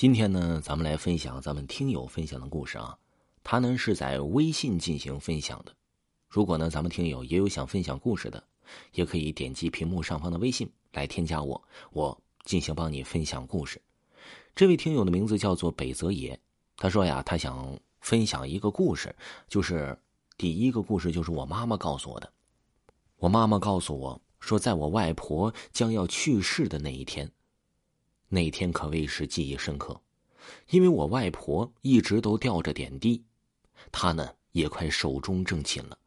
今天呢，咱们来分享咱们听友分享的故事啊。他呢是在微信进行分享的。如果呢，咱们听友也有想分享故事的，也可以点击屏幕上方的微信来添加我，我进行帮你分享故事。这位听友的名字叫做北泽野，他说呀，他想分享一个故事，就是第一个故事就是我妈妈告诉我的。我妈妈告诉我说，在我外婆将要去世的那一天。那天可谓是记忆深刻，因为我外婆一直都吊着点滴，她呢也快寿终正寝了。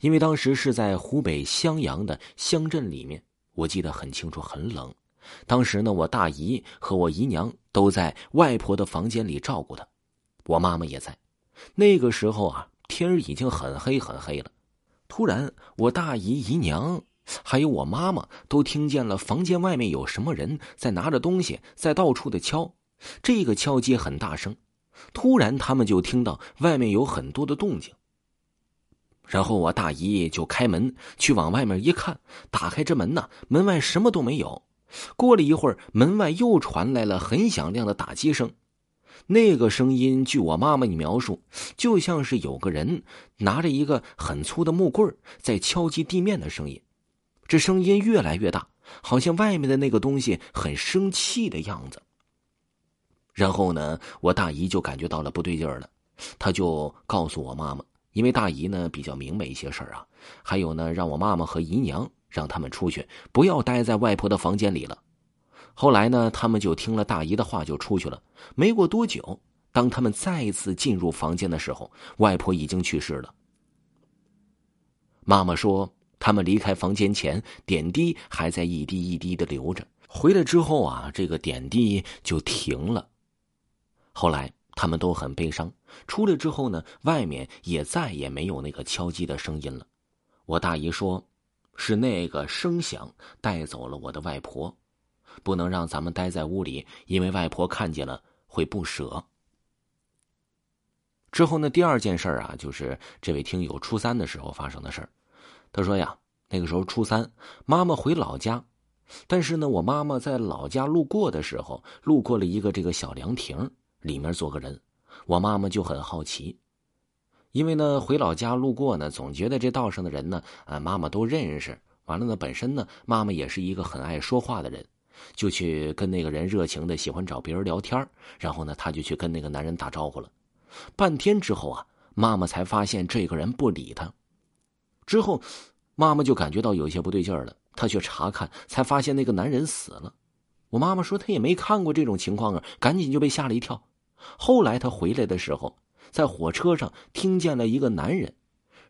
因为当时是在湖北襄阳的乡镇里面，我记得很清楚，很冷。当时呢，我大姨和我姨娘都在外婆的房间里照顾她，我妈妈也在。那个时候啊，天已经很黑很黑了。突然，我大姨姨娘。还有我妈妈都听见了，房间外面有什么人在拿着东西在到处的敲，这个敲击很大声。突然，他们就听到外面有很多的动静。然后我大姨就开门去往外面一看，打开这门呢，门外什么都没有。过了一会儿，门外又传来了很响亮的打击声，那个声音据我妈妈的描述，就像是有个人拿着一个很粗的木棍在敲击地面的声音。这声音越来越大，好像外面的那个东西很生气的样子。然后呢，我大姨就感觉到了不对劲儿了，她就告诉我妈妈，因为大姨呢比较明白一些事儿啊，还有呢，让我妈妈和姨娘让他们出去，不要待在外婆的房间里了。后来呢，他们就听了大姨的话，就出去了。没过多久，当他们再次进入房间的时候，外婆已经去世了。妈妈说。他们离开房间前，点滴还在一滴一滴的流着。回来之后啊，这个点滴就停了。后来他们都很悲伤。出来之后呢，外面也再也没有那个敲击的声音了。我大姨说，是那个声响带走了我的外婆，不能让咱们待在屋里，因为外婆看见了会不舍。之后呢，第二件事啊，就是这位听友初三的时候发生的事儿。他说呀，那个时候初三，妈妈回老家，但是呢，我妈妈在老家路过的时候，路过了一个这个小凉亭，里面坐个人，我妈妈就很好奇，因为呢，回老家路过呢，总觉得这道上的人呢，啊，妈妈都认识。完了呢，本身呢，妈妈也是一个很爱说话的人，就去跟那个人热情的喜欢找别人聊天然后呢，他就去跟那个男人打招呼了。半天之后啊，妈妈才发现这个人不理他。之后，妈妈就感觉到有些不对劲儿了。她去查看，才发现那个男人死了。我妈妈说她也没看过这种情况啊，赶紧就被吓了一跳。后来她回来的时候，在火车上听见了一个男人，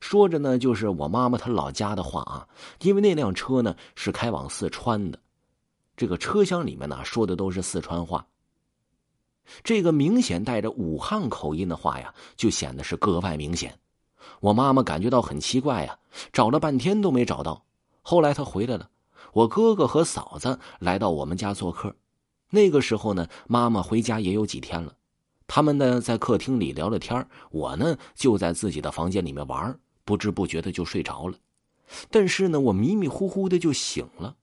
说着呢，就是我妈妈她老家的话啊。因为那辆车呢是开往四川的，这个车厢里面呢说的都是四川话。这个明显带着武汉口音的话呀，就显得是格外明显。我妈妈感觉到很奇怪呀，找了半天都没找到。后来她回来了，我哥哥和嫂子来到我们家做客。那个时候呢，妈妈回家也有几天了。他们呢在客厅里聊了天，我呢就在自己的房间里面玩，不知不觉的就睡着了。但是呢，我迷迷糊糊的就醒了，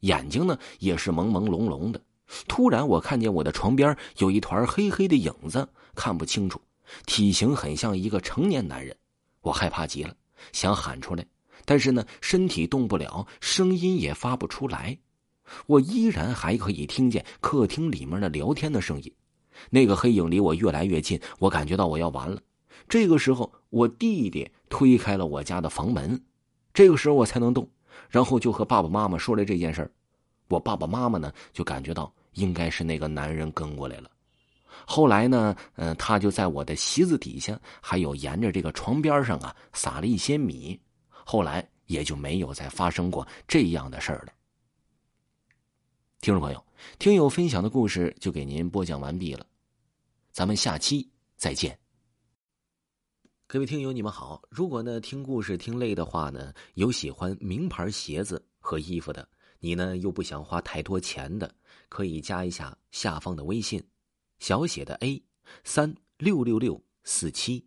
眼睛呢也是朦朦胧胧的。突然，我看见我的床边有一团黑黑的影子，看不清楚。体型很像一个成年男人，我害怕极了，想喊出来，但是呢，身体动不了，声音也发不出来。我依然还可以听见客厅里面的聊天的声音。那个黑影离我越来越近，我感觉到我要完了。这个时候，我弟弟推开了我家的房门，这个时候我才能动，然后就和爸爸妈妈说了这件事我爸爸妈妈呢，就感觉到应该是那个男人跟过来了。后来呢，嗯，他就在我的席子底下，还有沿着这个床边上啊，撒了一些米。后来也就没有再发生过这样的事儿了。听众朋友，听友分享的故事就给您播讲完毕了，咱们下期再见。各位听友，你们好。如果呢听故事听累的话呢，有喜欢名牌鞋子和衣服的，你呢又不想花太多钱的，可以加一下下方的微信。小写的 A，三六六六四七，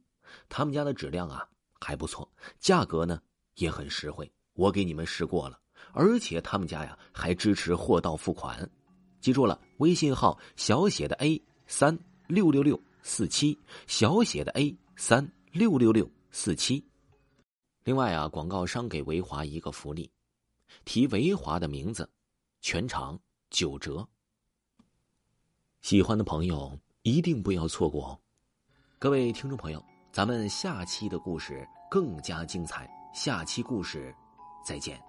他们家的质量啊还不错，价格呢也很实惠，我给你们试过了，而且他们家呀还支持货到付款，记住了，微信号小写的 A 三六六六四七，小写的 A 三六六六四七。另外啊，广告商给维华一个福利，提维华的名字，全场九折。喜欢的朋友一定不要错过哦！各位听众朋友，咱们下期的故事更加精彩，下期故事再见。